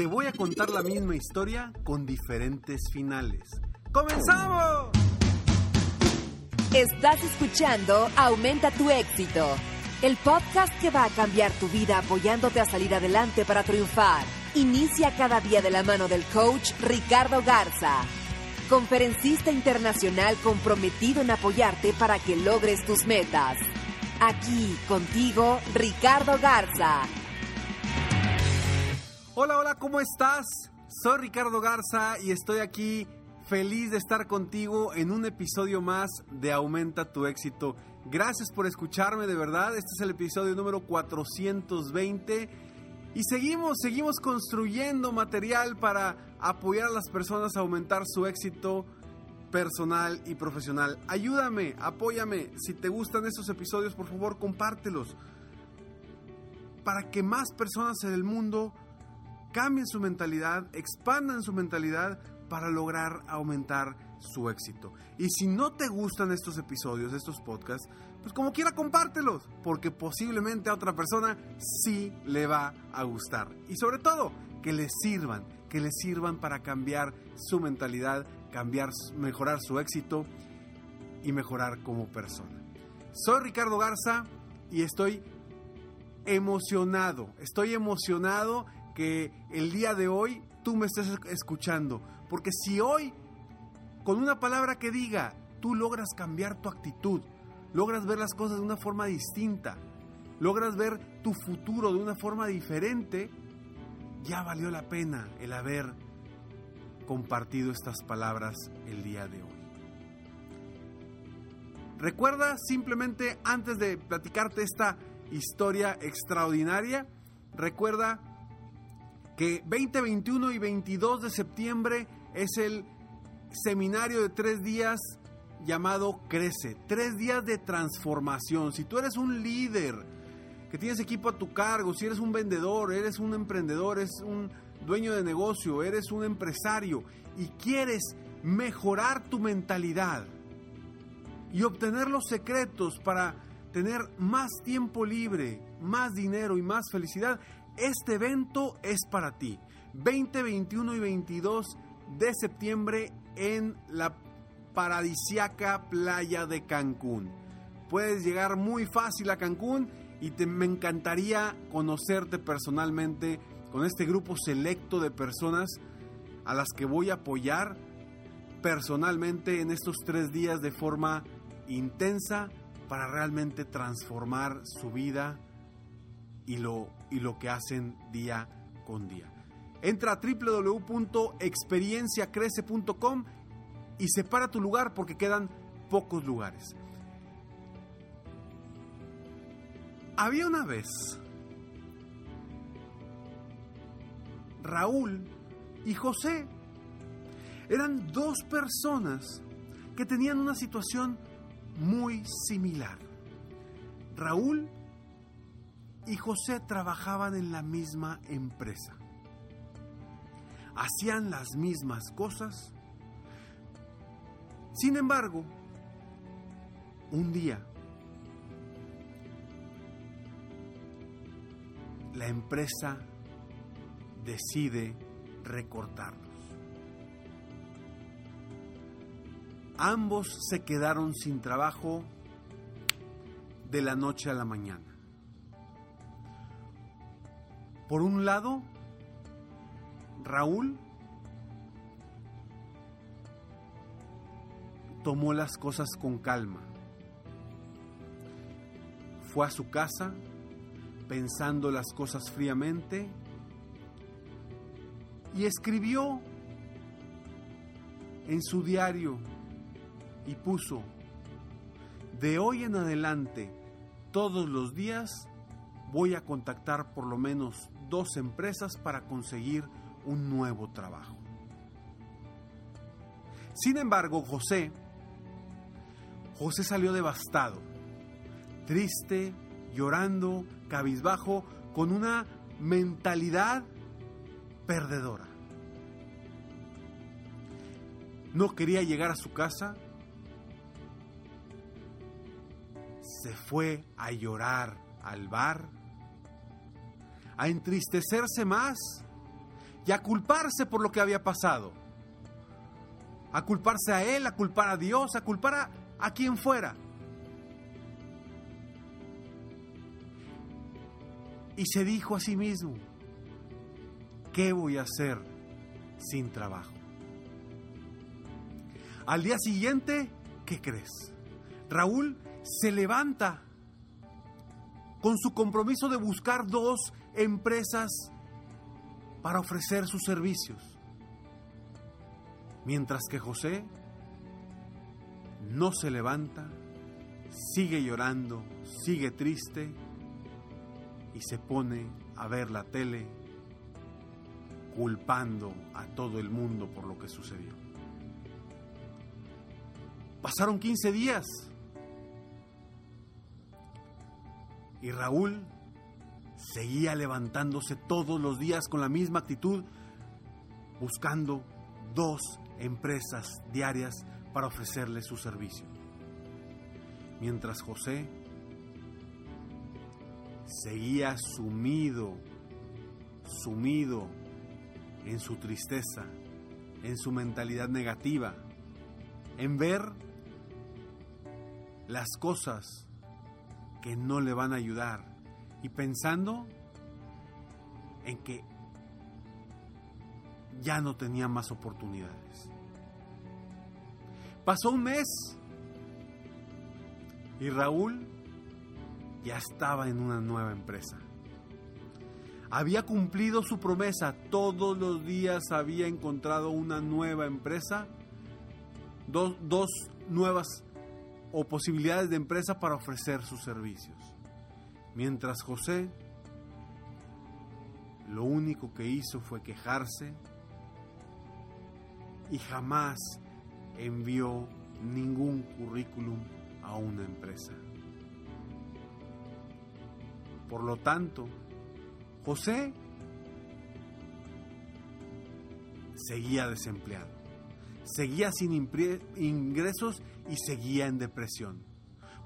Te voy a contar la misma historia con diferentes finales. ¡Comenzamos! Estás escuchando Aumenta tu éxito, el podcast que va a cambiar tu vida apoyándote a salir adelante para triunfar. Inicia cada día de la mano del coach Ricardo Garza, conferencista internacional comprometido en apoyarte para que logres tus metas. Aquí contigo, Ricardo Garza. Hola, hola, ¿cómo estás? Soy Ricardo Garza y estoy aquí feliz de estar contigo en un episodio más de Aumenta tu éxito. Gracias por escucharme, de verdad. Este es el episodio número 420 y seguimos, seguimos construyendo material para apoyar a las personas a aumentar su éxito personal y profesional. Ayúdame, apóyame. Si te gustan estos episodios, por favor, compártelos para que más personas en el mundo cambien su mentalidad, expandan su mentalidad para lograr aumentar su éxito. Y si no te gustan estos episodios, estos podcasts, pues como quiera compártelos, porque posiblemente a otra persona sí le va a gustar. Y sobre todo, que les sirvan, que les sirvan para cambiar su mentalidad, cambiar, mejorar su éxito y mejorar como persona. Soy Ricardo Garza y estoy emocionado, estoy emocionado que el día de hoy tú me estés escuchando. Porque si hoy, con una palabra que diga, tú logras cambiar tu actitud, logras ver las cosas de una forma distinta, logras ver tu futuro de una forma diferente, ya valió la pena el haber compartido estas palabras el día de hoy. Recuerda simplemente antes de platicarte esta historia extraordinaria, recuerda que 20, 21 y 22 de septiembre es el seminario de tres días llamado Crece. Tres días de transformación. Si tú eres un líder que tienes equipo a tu cargo, si eres un vendedor, eres un emprendedor, eres un dueño de negocio, eres un empresario y quieres mejorar tu mentalidad y obtener los secretos para tener más tiempo libre, más dinero y más felicidad, este evento es para ti. 20, 21 y 22 de septiembre en la paradisiaca playa de Cancún. Puedes llegar muy fácil a Cancún y te, me encantaría conocerte personalmente con este grupo selecto de personas a las que voy a apoyar personalmente en estos tres días de forma intensa para realmente transformar su vida y lo, y lo que hacen día con día. Entra a www.experienciacrece.com y separa tu lugar porque quedan pocos lugares. Había una vez Raúl y José. Eran dos personas que tenían una situación muy similar. Raúl y José trabajaban en la misma empresa. Hacían las mismas cosas. Sin embargo, un día, la empresa decide recortarlos. Ambos se quedaron sin trabajo de la noche a la mañana. Por un lado, Raúl tomó las cosas con calma. Fue a su casa pensando las cosas fríamente y escribió en su diario y puso, de hoy en adelante, todos los días, voy a contactar por lo menos dos empresas para conseguir un nuevo trabajo. Sin embargo, José, José salió devastado, triste, llorando, cabizbajo, con una mentalidad perdedora. No quería llegar a su casa. Se fue a llorar al bar, a entristecerse más y a culparse por lo que había pasado. A culparse a él, a culpar a Dios, a culpar a, quien fuera. Y se dijo a sí mismo, ¿qué voy a hacer sin trabajo? Al día siguiente, ¿qué crees? Raúl se levanta con su compromiso de buscar dos empresas para ofrecer sus servicios. Mientras que José no se levanta, sigue llorando, sigue triste y se pone a ver la tele culpando a todo el mundo por lo que sucedió. Pasaron 15 días y Raúl seguía levantándose todos los días con la misma actitud, buscando dos empresas diarias para ofrecerle su servicio. Mientras José seguía sumido, sumido en su tristeza, en su mentalidad negativa, en ver las cosas que no le van a ayudar y pensando en que ya no tenía más oportunidades. Pasó un mes y Raúl ya estaba en una nueva empresa. Había cumplido su promesa, todos los días había encontrado una nueva empresa, dos, dos nuevas o posibilidades de empresa para ofrecer sus servicios. Mientras José lo único que hizo fue quejarse y jamás envió ningún currículum a una empresa. Por lo tanto, José seguía desempleado, seguía sin ingresos y seguía en depresión.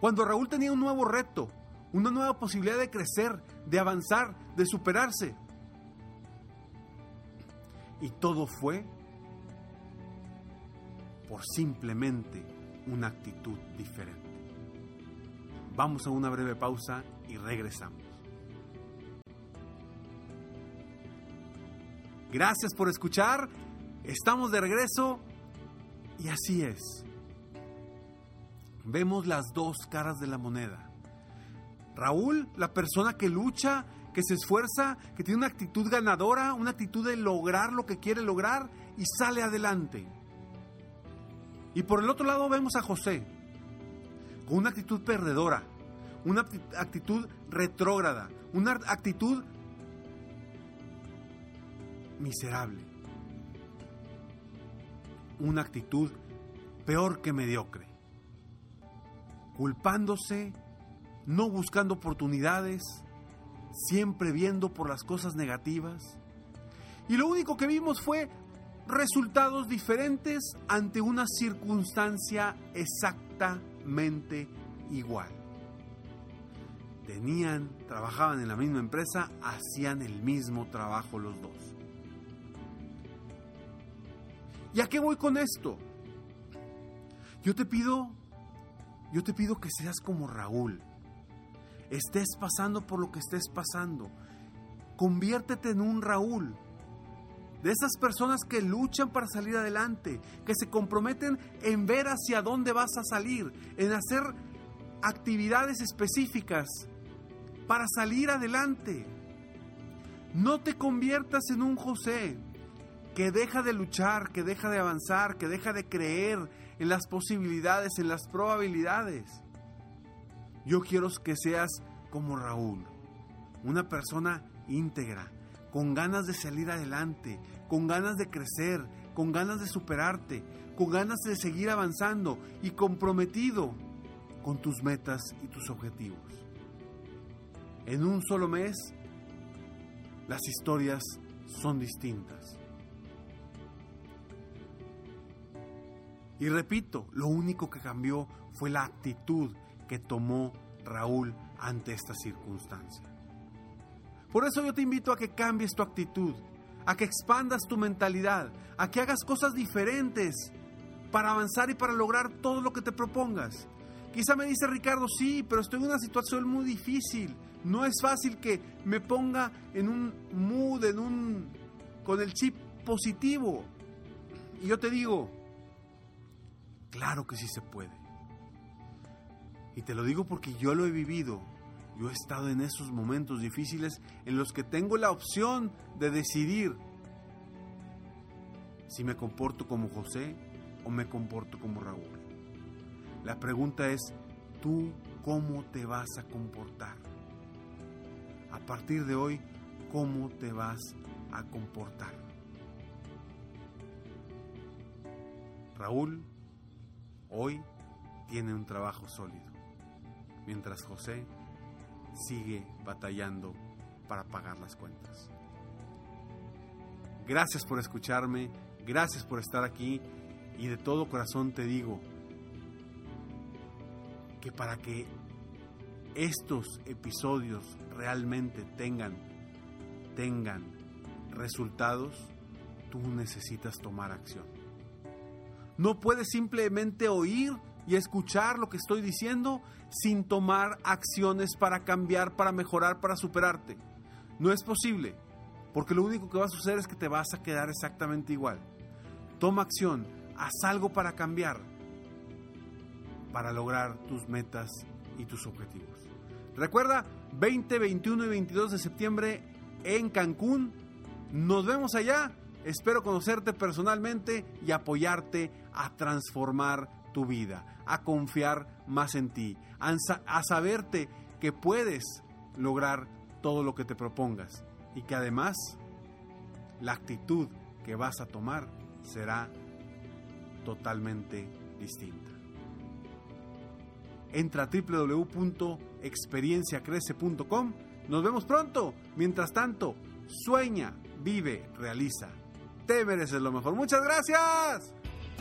Cuando Raúl tenía un nuevo reto, una nueva posibilidad de crecer, de avanzar, de superarse. Y todo fue por simplemente una actitud diferente. Vamos a una breve pausa y regresamos. Gracias por escuchar. Estamos de regreso y así es vemos las dos caras de la moneda. Raúl, la persona que lucha, que se esfuerza, que tiene una actitud ganadora, una actitud de lograr lo que quiere lograr y sale adelante. Y por el otro lado vemos a José, con una actitud perdedora, una actitud retrógrada, una actitud miserable, una actitud peor que mediocre culpándose, no buscando oportunidades, siempre viendo por las cosas negativas. Y lo único que vimos fue resultados diferentes ante una circunstancia exactamente igual. Tenían, trabajaban en la misma empresa, hacían el mismo trabajo los dos. ¿Y a qué voy con esto? Yo te pido yo te pido que seas como Raúl. Estés pasando por lo que estés pasando. Conviértete en un Raúl. de esas personas que luchan para salir adelante, que se comprometen en ver hacia dónde vas a salir, en hacer actividades específicas para salir adelante. No te conviertas en un José que deja de luchar, que deja de avanzar, que deja de creer en las posibilidades, en las probabilidades. Yo quiero que seas como Raúl, una persona íntegra, con ganas de salir adelante, con ganas de crecer, con ganas de superarte, con ganas de seguir avanzando y comprometido con tus metas y tus objetivos. En un solo mes, las historias son distintas. Y repito, lo único que cambió fue la actitud que tomó Raúl ante esta circunstancia. Por eso yo te invito a que cambies tu actitud, a que expandas tu mentalidad, a que hagas cosas diferentes para avanzar y para lograr todo lo que te propongas. Quizá me dice Ricardo, sí, pero estoy en una situación muy difícil. No es fácil que me ponga en un mood, en un con el chip positivo. Y yo te digo, claro que sí se puede. Y te lo digo porque yo lo he vivido. Yo he estado en esos momentos difíciles en los que tengo la opción de decidir si me comporto como José o me comporto como Raúl. La pregunta es, ¿tú cómo te vas a comportar? A partir de hoy, ¿cómo te vas a comportar? Raúl hoy tiene un trabajo sólido, mientras José sigue batallando para pagar las cuentas. Gracias por escucharme, gracias por estar aquí y de todo corazón te digo que para que estos episodios realmente tengan tengan resultados, tú necesitas tomar acción. No puedes simplemente oír y escuchar lo que estoy diciendo sin tomar acciones para cambiar, para mejorar, para superarte. No es posible, porque lo único que va a suceder es que te vas a quedar exactamente igual. Toma acción, haz algo para cambiar, para lograr tus metas y tus objetivos. Recuerda, 20, 21 y 22 de septiembre en Cancún. Nos vemos allá. Espero conocerte personalmente y apoyarte a transformar tu vida, a confiar más en ti, a, saberte que puedes lograr todo lo que te propongas y que además la actitud que vas a tomar será totalmente distinta. Entra a www.experienciacrece.com. Nos vemos pronto. Mientras tanto, sueña, vive, realiza. Te mereces lo mejor. Muchas gracias.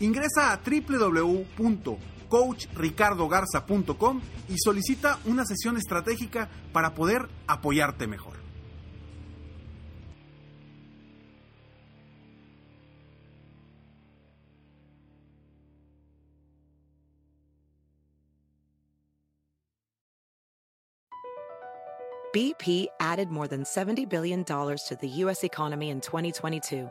Ingresa a www.coachricardogarza.com y solicita una sesión estratégica para poder apoyarte mejor. BP added more than $70 billion to the U.S. economy in 2022